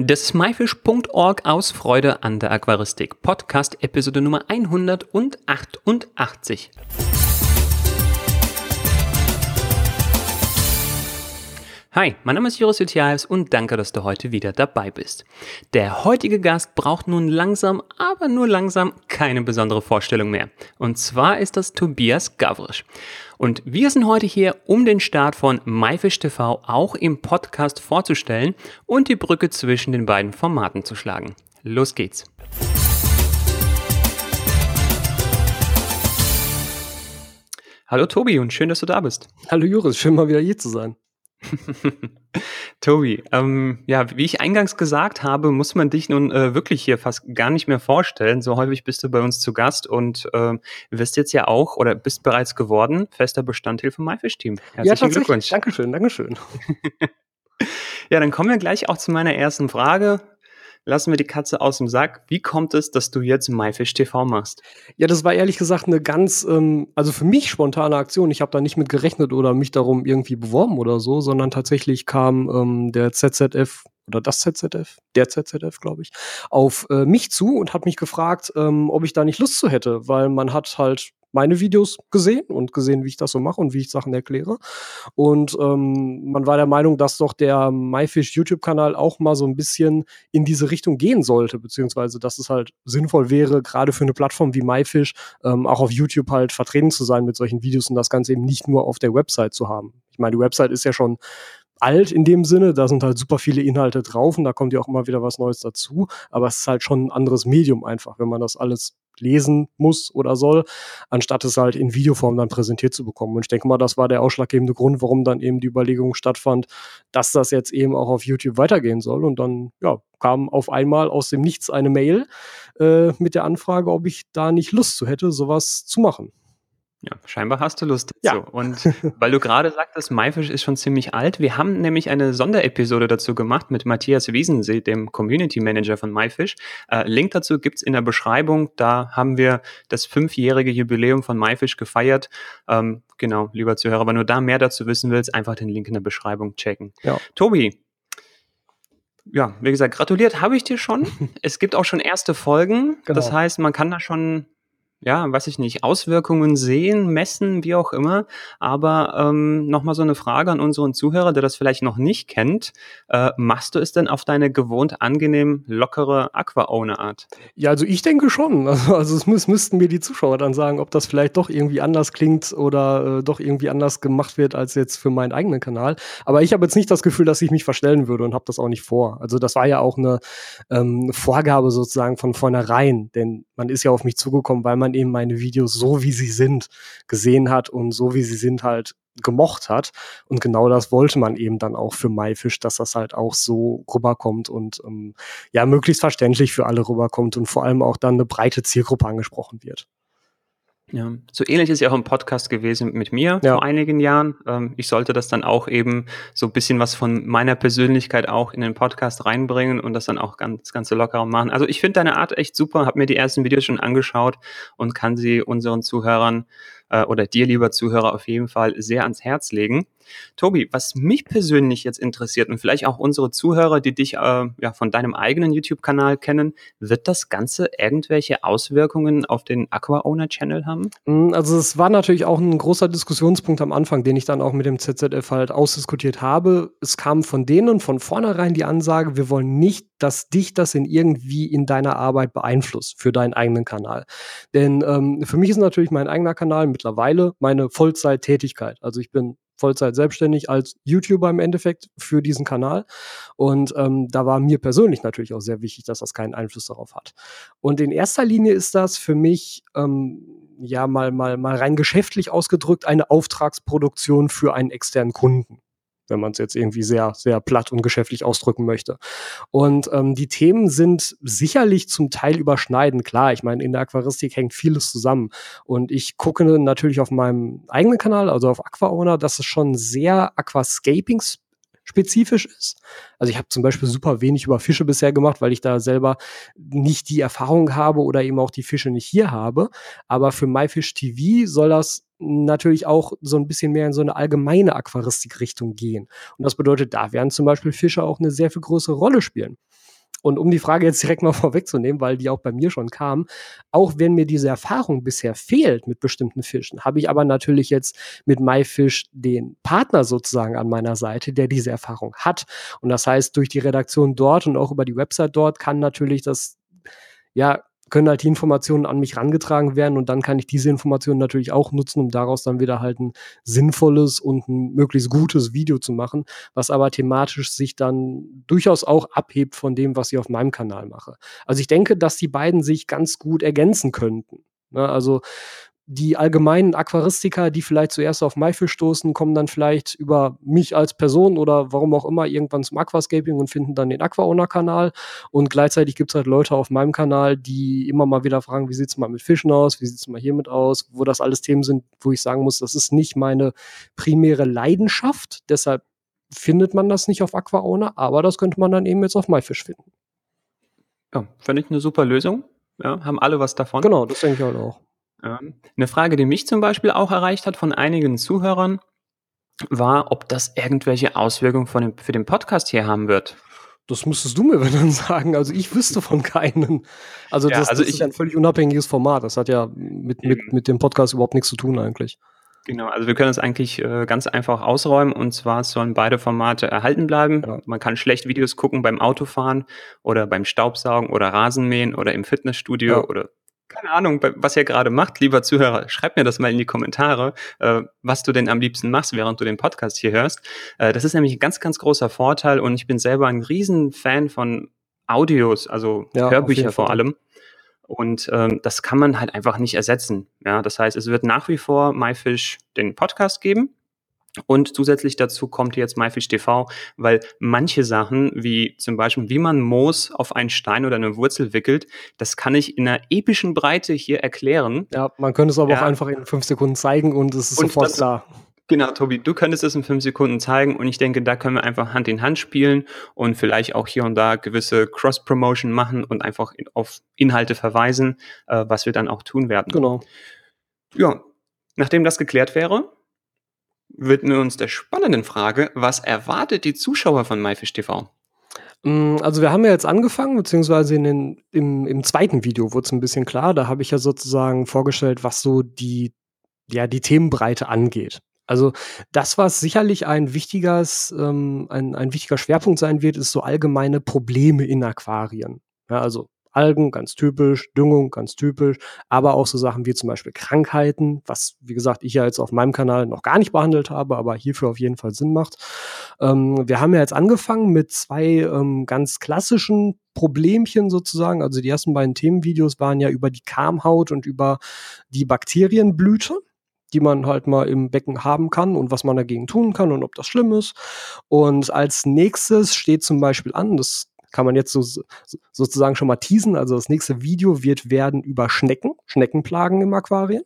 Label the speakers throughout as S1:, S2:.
S1: Das myfish.org aus Freude an der Aquaristik. Podcast Episode Nummer 188. Hi, mein Name ist Joris Jutjaevs und danke, dass du heute wieder dabei bist. Der heutige Gast braucht nun langsam, aber nur langsam keine besondere Vorstellung mehr. Und zwar ist das Tobias Gavrisch. Und wir sind heute hier, um den Start von MyFish TV auch im Podcast vorzustellen und die Brücke zwischen den beiden Formaten zu schlagen. Los geht's. Hallo Tobi und schön, dass du da bist.
S2: Hallo Juris, schön mal wieder hier zu sein.
S1: Tobi, ähm, ja, wie ich eingangs gesagt habe, muss man dich nun äh, wirklich hier fast gar nicht mehr vorstellen. So häufig bist du bei uns zu Gast und äh, wirst jetzt ja auch oder bist bereits geworden fester Bestandteil vom MyFish-Team.
S2: Herzlichen ja, Glückwunsch. Dankeschön, Dankeschön.
S1: ja, dann kommen wir gleich auch zu meiner ersten Frage lassen wir die Katze aus dem Sack. Wie kommt es, dass du jetzt MyFish TV machst?
S2: Ja, das war ehrlich gesagt eine ganz, ähm, also für mich spontane Aktion. Ich habe da nicht mit gerechnet oder mich darum irgendwie beworben oder so, sondern tatsächlich kam ähm, der ZZF oder das ZZF, der ZZF, glaube ich, auf äh, mich zu und hat mich gefragt, ähm, ob ich da nicht Lust zu hätte, weil man hat halt meine Videos gesehen und gesehen, wie ich das so mache und wie ich Sachen erkläre. Und ähm, man war der Meinung, dass doch der MyFish YouTube-Kanal auch mal so ein bisschen in diese Richtung gehen sollte, beziehungsweise dass es halt sinnvoll wäre, gerade für eine Plattform wie MyFish ähm, auch auf YouTube halt vertreten zu sein mit solchen Videos und das Ganze eben nicht nur auf der Website zu haben. Ich meine, die Website ist ja schon alt in dem Sinne, da sind halt super viele Inhalte drauf und da kommt ja auch immer wieder was Neues dazu, aber es ist halt schon ein anderes Medium einfach, wenn man das alles lesen muss oder soll, anstatt es halt in Videoform dann präsentiert zu bekommen. Und ich denke mal, das war der ausschlaggebende Grund, warum dann eben die Überlegung stattfand, dass das jetzt eben auch auf YouTube weitergehen soll. Und dann, ja, kam auf einmal aus dem Nichts eine Mail äh, mit der Anfrage, ob ich da nicht Lust zu hätte, sowas zu machen.
S1: Ja, scheinbar hast du Lust dazu. Ja. Und weil du gerade sagtest, MyFish ist schon ziemlich alt, wir haben nämlich eine Sonderepisode dazu gemacht mit Matthias Wiesensee, dem Community Manager von MyFish. Äh, Link dazu gibt's in der Beschreibung. Da haben wir das fünfjährige Jubiläum von MyFish gefeiert. Ähm, genau, lieber Zuhörer, wenn du da mehr dazu wissen willst, einfach den Link in der Beschreibung checken. Ja. Tobi, ja, wie gesagt, gratuliert habe ich dir schon. es gibt auch schon erste Folgen. Genau. Das heißt, man kann da schon ja, weiß ich nicht, Auswirkungen sehen, messen, wie auch immer. Aber ähm, nochmal so eine Frage an unseren Zuhörer, der das vielleicht noch nicht kennt. Äh, machst du es denn auf deine gewohnt angenehm lockere Aqua-Owner-Art?
S2: Ja, also ich denke schon. Also, also es müß, müssten mir die Zuschauer dann sagen, ob das vielleicht doch irgendwie anders klingt oder äh, doch irgendwie anders gemacht wird als jetzt für meinen eigenen Kanal. Aber ich habe jetzt nicht das Gefühl, dass ich mich verstellen würde und habe das auch nicht vor. Also das war ja auch eine ähm, Vorgabe sozusagen von vornherein, denn man ist ja auf mich zugekommen, weil man man eben meine Videos so, wie sie sind, gesehen hat und so, wie sie sind, halt gemocht hat. Und genau das wollte man eben dann auch für MyFish, dass das halt auch so rüberkommt und ähm, ja, möglichst verständlich für alle rüberkommt und vor allem auch dann eine breite Zielgruppe angesprochen wird.
S1: Ja, so ähnlich ist ja auch ein Podcast gewesen mit mir ja. vor einigen Jahren. Ähm, ich sollte das dann auch eben so ein bisschen was von meiner Persönlichkeit auch in den Podcast reinbringen und das dann auch ganz, ganz lockerer machen. Also ich finde deine Art echt super, habe mir die ersten Videos schon angeschaut und kann sie unseren Zuhörern äh, oder dir, lieber Zuhörer, auf jeden Fall sehr ans Herz legen. Tobi, was mich persönlich jetzt interessiert und vielleicht auch unsere Zuhörer, die dich äh, ja von deinem eigenen YouTube-Kanal kennen, wird das Ganze irgendwelche Auswirkungen auf den Aqua Owner Channel haben?
S2: Mm, also es war natürlich auch ein großer Diskussionspunkt am Anfang, den ich dann auch mit dem ZZF halt ausdiskutiert habe. Es kam von denen von vornherein die Ansage, wir wollen nicht, dass dich das in irgendwie in deiner Arbeit beeinflusst für deinen eigenen Kanal. Denn ähm, für mich ist natürlich mein eigener Kanal mittlerweile meine Vollzeittätigkeit. Also ich bin Vollzeit selbstständig als YouTuber im Endeffekt für diesen Kanal. Und ähm, da war mir persönlich natürlich auch sehr wichtig, dass das keinen Einfluss darauf hat. Und in erster Linie ist das für mich ähm, ja mal, mal, mal rein geschäftlich ausgedrückt eine Auftragsproduktion für einen externen Kunden wenn man es jetzt irgendwie sehr, sehr platt und geschäftlich ausdrücken möchte. Und ähm, die Themen sind sicherlich zum Teil überschneidend. Klar, ich meine, in der Aquaristik hängt vieles zusammen. Und ich gucke natürlich auf meinem eigenen Kanal, also auf AquaOwner, dass es schon sehr Aquascaping spezifisch ist. Also ich habe zum Beispiel super wenig über Fische bisher gemacht, weil ich da selber nicht die Erfahrung habe oder eben auch die Fische nicht hier habe. Aber für MyFish TV soll das natürlich auch so ein bisschen mehr in so eine allgemeine Aquaristik-Richtung gehen. Und das bedeutet, da werden zum Beispiel Fische auch eine sehr viel größere Rolle spielen. Und um die Frage jetzt direkt mal vorwegzunehmen, weil die auch bei mir schon kam, auch wenn mir diese Erfahrung bisher fehlt mit bestimmten Fischen, habe ich aber natürlich jetzt mit MyFish den Partner sozusagen an meiner Seite, der diese Erfahrung hat. Und das heißt, durch die Redaktion dort und auch über die Website dort kann natürlich das ja, können halt die Informationen an mich rangetragen werden und dann kann ich diese Informationen natürlich auch nutzen, um daraus dann wieder halt ein sinnvolles und ein möglichst gutes Video zu machen, was aber thematisch sich dann durchaus auch abhebt von dem, was ich auf meinem Kanal mache. Also ich denke, dass die beiden sich ganz gut ergänzen könnten. Ne? Also die allgemeinen Aquaristiker, die vielleicht zuerst auf MyFish stoßen, kommen dann vielleicht über mich als Person oder warum auch immer irgendwann zum Aquascaping und finden dann den Aquaowner-Kanal. Und gleichzeitig gibt es halt Leute auf meinem Kanal, die immer mal wieder fragen, wie sieht es mal mit Fischen aus, wie sieht es mal hiermit aus, wo das alles Themen sind, wo ich sagen muss, das ist nicht meine primäre Leidenschaft. Deshalb findet man das nicht auf Aquaowner, aber das könnte man dann eben jetzt auf MyFish finden.
S1: Ja, finde ich eine super Lösung. Ja, haben alle was davon.
S2: Genau, das denke ich halt auch.
S1: Eine Frage, die mich zum Beispiel auch erreicht hat von einigen Zuhörern, war, ob das irgendwelche Auswirkungen dem, für den Podcast hier haben wird.
S2: Das müsstest du mir dann sagen. Also ich wüsste von keinen. Also das, ja, also das ist ein völlig unabhängiges Format. Das hat ja mit, mit, mit dem Podcast überhaupt nichts zu tun eigentlich.
S1: Genau, also wir können es eigentlich äh, ganz einfach ausräumen und zwar sollen beide Formate erhalten bleiben. Ja. Man kann schlecht Videos gucken beim Autofahren oder beim Staubsaugen oder Rasenmähen oder im Fitnessstudio ja. oder keine Ahnung, was ihr gerade macht, lieber Zuhörer, schreib mir das mal in die Kommentare, äh, was du denn am liebsten machst, während du den Podcast hier hörst. Äh, das ist nämlich ein ganz, ganz großer Vorteil und ich bin selber ein Riesenfan von Audios, also ja, Hörbücher vor allem. Und ähm, das kann man halt einfach nicht ersetzen. Ja, das heißt, es wird nach wie vor MyFish den Podcast geben. Und zusätzlich dazu kommt jetzt MyFish TV, weil manche Sachen, wie zum Beispiel, wie man Moos auf einen Stein oder eine Wurzel wickelt, das kann ich in einer epischen Breite hier erklären.
S2: Ja, man könnte es aber ja. auch einfach in fünf Sekunden zeigen und es ist und sofort klar.
S1: Genau, Tobi, du könntest es in fünf Sekunden zeigen und ich denke, da können wir einfach Hand in Hand spielen und vielleicht auch hier und da gewisse Cross-Promotion machen und einfach auf Inhalte verweisen, äh, was wir dann auch tun werden.
S2: Genau.
S1: Ja, nachdem das geklärt wäre, widmen uns der spannenden Frage, was erwartet die Zuschauer von MyFish TV?
S2: Mm, also wir haben ja jetzt angefangen, beziehungsweise in den, im, im zweiten Video wurde es ein bisschen klar. Da habe ich ja sozusagen vorgestellt, was so die, ja, die Themenbreite angeht. Also das, was sicherlich ein wichtiges, ähm, ein, ein wichtiger Schwerpunkt sein wird, ist so allgemeine Probleme in Aquarien. Ja, also Algen, ganz typisch, Düngung, ganz typisch, aber auch so Sachen wie zum Beispiel Krankheiten, was, wie gesagt, ich ja jetzt auf meinem Kanal noch gar nicht behandelt habe, aber hierfür auf jeden Fall Sinn macht. Ähm, wir haben ja jetzt angefangen mit zwei ähm, ganz klassischen Problemchen sozusagen. Also die ersten beiden Themenvideos waren ja über die Karmhaut und über die Bakterienblüte die man halt mal im Becken haben kann und was man dagegen tun kann und ob das schlimm ist. Und als nächstes steht zum Beispiel an, das kann man jetzt so, sozusagen schon mal teasen. Also das nächste Video wird werden über Schnecken, Schneckenplagen im Aquarium.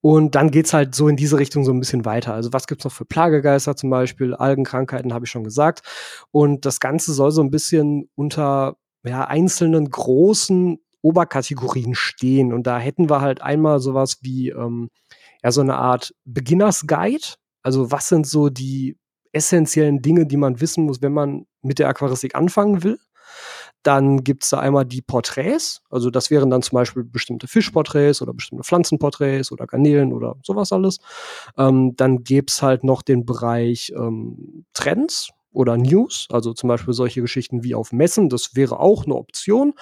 S2: Und dann geht's halt so in diese Richtung so ein bisschen weiter. Also was gibt's noch für Plagegeister zum Beispiel? Algenkrankheiten habe ich schon gesagt. Und das Ganze soll so ein bisschen unter ja, einzelnen großen Oberkategorien stehen. Und da hätten wir halt einmal sowas wie ähm, ja, so eine Art Beginners Guide. Also was sind so die essentiellen Dinge, die man wissen muss, wenn man mit der Aquaristik anfangen will. Dann gibt es da einmal die Porträts, also das wären dann zum Beispiel bestimmte Fischporträts oder bestimmte Pflanzenporträts oder Garnelen oder sowas alles. Ähm, dann gäbe es halt noch den Bereich ähm, Trends, oder News, also zum Beispiel solche Geschichten wie auf Messen. Das wäre auch eine Option,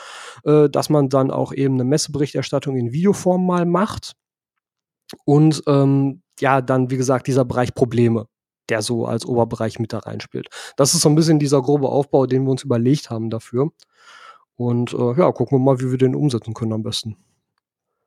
S2: äh, dass man dann auch eben eine Messeberichterstattung in Videoform mal macht. Und ähm, ja, dann, wie gesagt, dieser Bereich Probleme der so als Oberbereich mit da reinspielt. Das ist so ein bisschen dieser grobe Aufbau, den wir uns überlegt haben dafür. Und äh, ja, gucken wir mal, wie wir den umsetzen können am besten.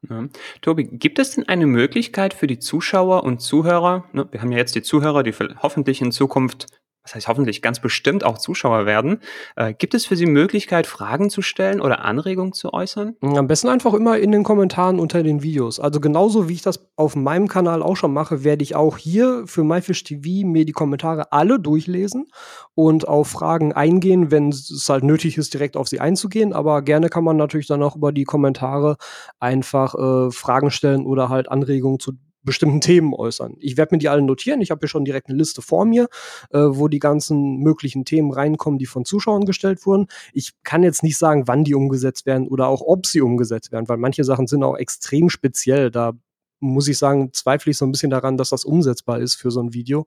S1: Ja. Tobi, gibt es denn eine Möglichkeit für die Zuschauer und Zuhörer, ne, wir haben ja jetzt die Zuhörer, die hoffentlich in Zukunft was heißt hoffentlich ganz bestimmt auch Zuschauer werden. Äh, gibt es für Sie Möglichkeit, Fragen zu stellen oder Anregungen zu äußern?
S2: Am besten einfach immer in den Kommentaren unter den Videos. Also genauso wie ich das auf meinem Kanal auch schon mache, werde ich auch hier für MyFish TV mir die Kommentare alle durchlesen und auf Fragen eingehen, wenn es halt nötig ist, direkt auf sie einzugehen. Aber gerne kann man natürlich dann auch über die Kommentare einfach äh, Fragen stellen oder halt Anregungen zu bestimmten Themen äußern. Ich werde mir die alle notieren. Ich habe hier schon direkt eine Liste vor mir, äh, wo die ganzen möglichen Themen reinkommen, die von Zuschauern gestellt wurden. Ich kann jetzt nicht sagen, wann die umgesetzt werden oder auch ob sie umgesetzt werden, weil manche Sachen sind auch extrem speziell. Da muss ich sagen, zweifle ich so ein bisschen daran, dass das umsetzbar ist für so ein Video.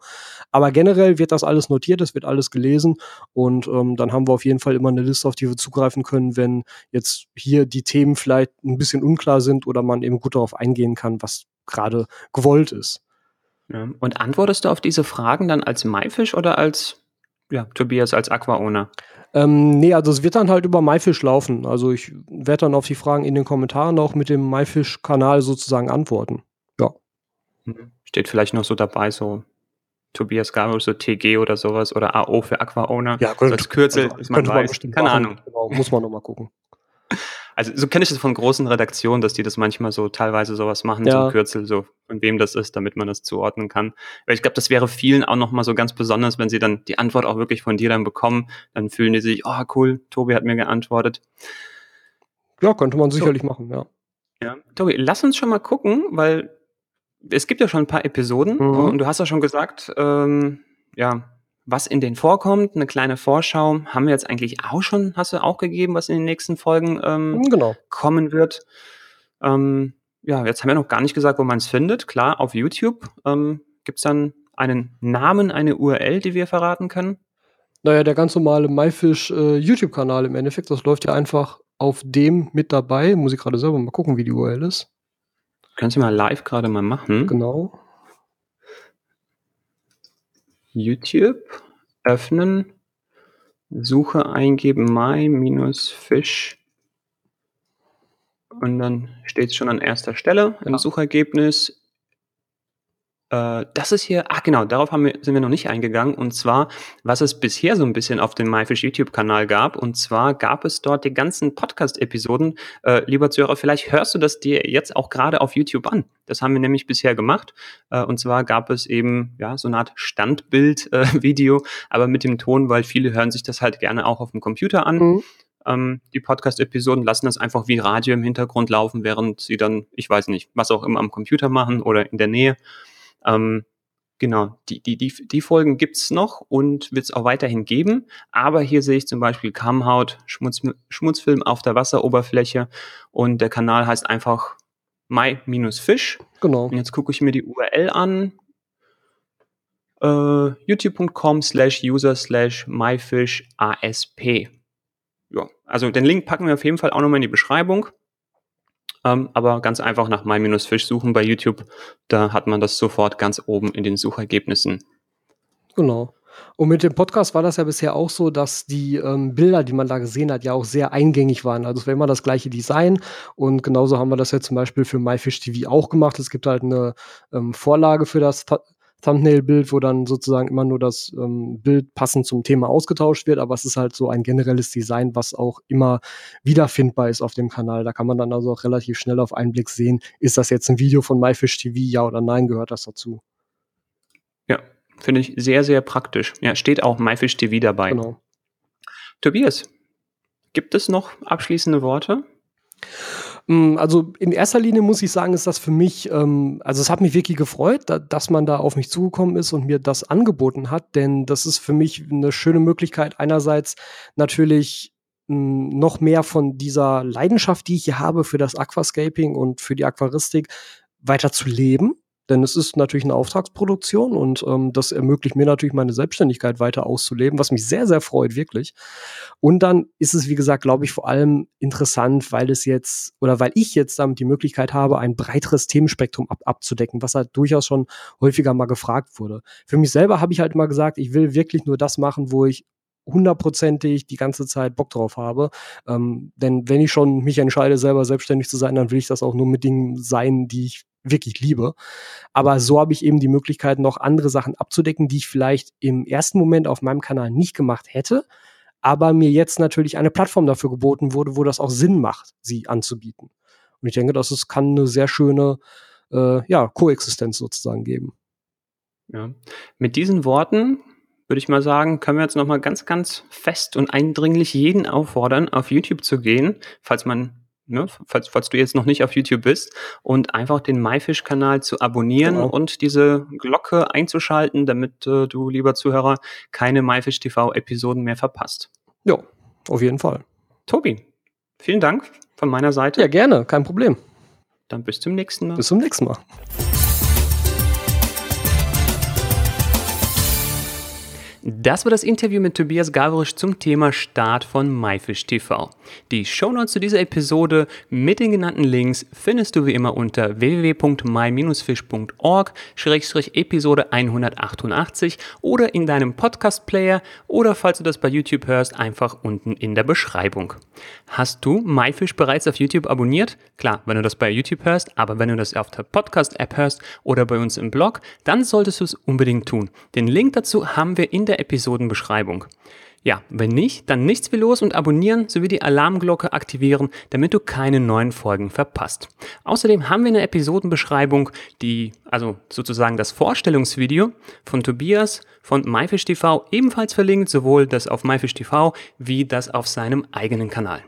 S2: Aber generell wird das alles notiert, es wird alles gelesen und ähm, dann haben wir auf jeden Fall immer eine Liste, auf die wir zugreifen können, wenn jetzt hier die Themen vielleicht ein bisschen unklar sind oder man eben gut darauf eingehen kann, was gerade gewollt ist.
S1: Ja. Und antwortest du auf diese Fragen dann als Maifisch oder als ja, Tobias als Aqua-Owner?
S2: Ähm, nee, also es wird dann halt über MyFish laufen. Also ich werde dann auf die Fragen in den Kommentaren auch mit dem MyFish-Kanal sozusagen antworten. Ja.
S1: Mhm. Steht vielleicht noch so dabei, so Tobias Gabel, so TG oder sowas oder AO für Aqua-Owner.
S2: Ja, könnte, so
S1: als Kürzel, also,
S2: man weiß. Man Keine Ahnung.
S1: Genau, muss man nochmal gucken. Also so kenne ich das von großen Redaktionen, dass die das manchmal so teilweise sowas machen, ja. so Kürzel, so von wem das ist, damit man das zuordnen kann. Weil ich glaube, das wäre vielen auch nochmal so ganz besonders, wenn sie dann die Antwort auch wirklich von dir dann bekommen, dann fühlen die sich, oh cool, Tobi hat mir geantwortet.
S2: Ja, könnte man sicherlich so. machen, ja.
S1: Ja, Tobi, lass uns schon mal gucken, weil es gibt ja schon ein paar Episoden mhm. und du hast ja schon gesagt, ähm, ja, was in denen vorkommt, eine kleine Vorschau, haben wir jetzt eigentlich auch schon, hast du auch gegeben, was in den nächsten Folgen ähm,
S2: mhm, genau.
S1: kommen wird. Ähm, ja, jetzt haben wir noch gar nicht gesagt, wo man es findet. Klar, auf YouTube. Ähm, Gibt es dann einen Namen, eine URL, die wir verraten können?
S2: Naja, der ganz normale MyFish äh, YouTube-Kanal im Endeffekt, das läuft ja einfach auf dem mit dabei. Muss ich gerade selber mal gucken, wie die URL ist.
S1: Können Sie mal live gerade mal machen.
S2: Genau.
S1: YouTube öffnen, Suche eingeben, my-fish und dann steht es schon an erster Stelle im Suchergebnis. äh, das ist hier, ach genau, darauf wir, sind wir noch nicht eingegangen. Und zwar, was es bisher so ein bisschen auf dem MyFish YouTube-Kanal gab. Und zwar gab es dort die ganzen Podcast-Episoden. Äh, lieber Zuhörer, vielleicht hörst du das dir jetzt auch gerade auf YouTube an. Das haben wir nämlich bisher gemacht. Äh, und zwar gab es eben ja so eine Art Standbild-Video, äh, aber mit dem Ton, weil viele hören sich das halt gerne auch auf dem Computer an. Mhm ähm, die Podcast-Episoden lassen das einfach wie Radio im Hintergrund laufen, während sie dann, ich weiß nicht, was auch immer am Computer machen oder in der Nähe. Ähm, genau, die, die, die, die Folgen gibt's noch und wird es auch weiterhin geben. Aber hier sehe ich zum Beispiel Kamhaut, Schmutz, Schmutzfilm auf der Wasseroberfläche und der Kanal heißt einfach my-fish.
S2: Genau.
S1: Und jetzt gucke ich mir die URL an. Uh, youtube.com slash user slash myfishisp. Ja, also den Link packen wir auf jeden Fall auch nochmal in die Beschreibung. Ähm, aber ganz einfach nach My-Fisch suchen bei YouTube. Da hat man das sofort ganz oben in den Suchergebnissen.
S2: Genau. Und mit dem Podcast war das ja bisher auch so, dass die ähm, Bilder, die man da gesehen hat, ja auch sehr eingängig waren. Also es war immer das gleiche Design. Und genauso haben wir das ja zum Beispiel für MyFish TV auch gemacht. Es gibt halt eine ähm, Vorlage für das Thumbnail-Bild, wo dann sozusagen immer nur das ähm, Bild passend zum Thema ausgetauscht wird, aber es ist halt so ein generelles Design, was auch immer wiederfindbar ist auf dem Kanal. Da kann man dann also auch relativ schnell auf einen Blick sehen, ist das jetzt ein Video von MyFish TV, ja oder nein, gehört das dazu.
S1: Ja, finde ich sehr, sehr praktisch. Ja, steht auch MyFish TV dabei.
S2: Genau.
S1: Tobias, gibt es noch abschließende Worte?
S2: Mm, also in erster Linie muss ich sagen, ist das für mich, ähm, also es hat mich wirklich gefreut, da, dass man da auf mich zugekommen ist und mir das angeboten hat, denn das ist für mich eine schöne Möglichkeit, einerseits natürlich mm, noch mehr von dieser Leidenschaft, die ich hier habe für das Aquascaping und für die Aquaristik, weiter zu leben denn es ist natürlich eine Auftragsproduktion und ähm, das ermöglicht mir natürlich meine Selbstständigkeit weiter auszuleben, was mich sehr, sehr freut, wirklich. Und dann ist es, wie gesagt, glaube ich, vor allem interessant, weil es jetzt oder weil ich jetzt damit die Möglichkeit habe, ein breiteres Themenspektrum ab abzudecken, was halt durchaus schon häufiger mal gefragt wurde. Für mich selber habe ich halt immer gesagt, ich will wirklich nur das machen, wo ich hundertprozentig die ganze Zeit Bock drauf habe. Ähm, denn wenn ich schon mich entscheide, selber selbstständig zu sein, dann will ich das auch nur mit Dingen sein, die ich wirklich liebe. Aber so habe ich eben die Möglichkeit, noch andere Sachen abzudecken, die ich vielleicht im ersten Moment auf meinem Kanal nicht gemacht hätte, aber mir jetzt natürlich eine Plattform dafür geboten wurde, wo das auch Sinn macht, sie anzubieten. Und ich denke, dass es kann eine sehr schöne äh, ja, Koexistenz sozusagen geben.
S1: Ja. Mit diesen Worten würde ich mal sagen, können wir jetzt nochmal ganz, ganz fest und eindringlich jeden auffordern, auf YouTube zu gehen, falls man ne, falls, falls du jetzt noch nicht auf YouTube bist, und einfach den MyFish-Kanal zu abonnieren genau. und diese Glocke einzuschalten, damit äh, du, lieber Zuhörer, keine MyFish TV-Episoden mehr verpasst.
S2: Ja, auf jeden Fall.
S1: Tobi, vielen Dank von meiner Seite.
S2: Ja, gerne, kein Problem.
S1: Dann bis zum nächsten Mal.
S2: Bis zum nächsten Mal.
S1: Das war das Interview mit Tobias Gavrisch zum Thema Start von MyFish TV. Die Shownotes zu dieser Episode mit den genannten Links findest du wie immer unter www.my-fish.org-episode 188 oder in deinem Podcast-Player oder falls du das bei YouTube hörst, einfach unten in der Beschreibung. Hast du MyFish bereits auf YouTube abonniert? Klar, wenn du das bei YouTube hörst, aber wenn du das auf der Podcast-App hörst oder bei uns im Blog, dann solltest du es unbedingt tun. Den Link dazu haben wir in der der Episodenbeschreibung. Ja, wenn nicht, dann nichts wie los und abonnieren sowie die Alarmglocke aktivieren, damit du keine neuen Folgen verpasst. Außerdem haben wir eine Episodenbeschreibung, die, also sozusagen das Vorstellungsvideo von Tobias von MyFish TV ebenfalls verlinkt, sowohl das auf MyFish TV wie das auf seinem eigenen Kanal.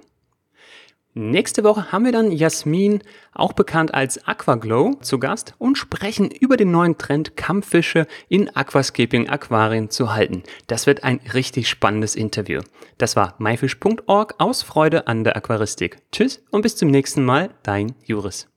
S1: Nächste Woche haben wir dann Jasmin, auch bekannt als Aquaglow, zu Gast und sprechen über den neuen Trend, Kampffische in Aquascaping-Aquarien zu halten. Das wird ein richtig spannendes Interview. Das war myfish.org aus Freude an der Aquaristik. Tschüss und bis zum nächsten Mal, dein Juris.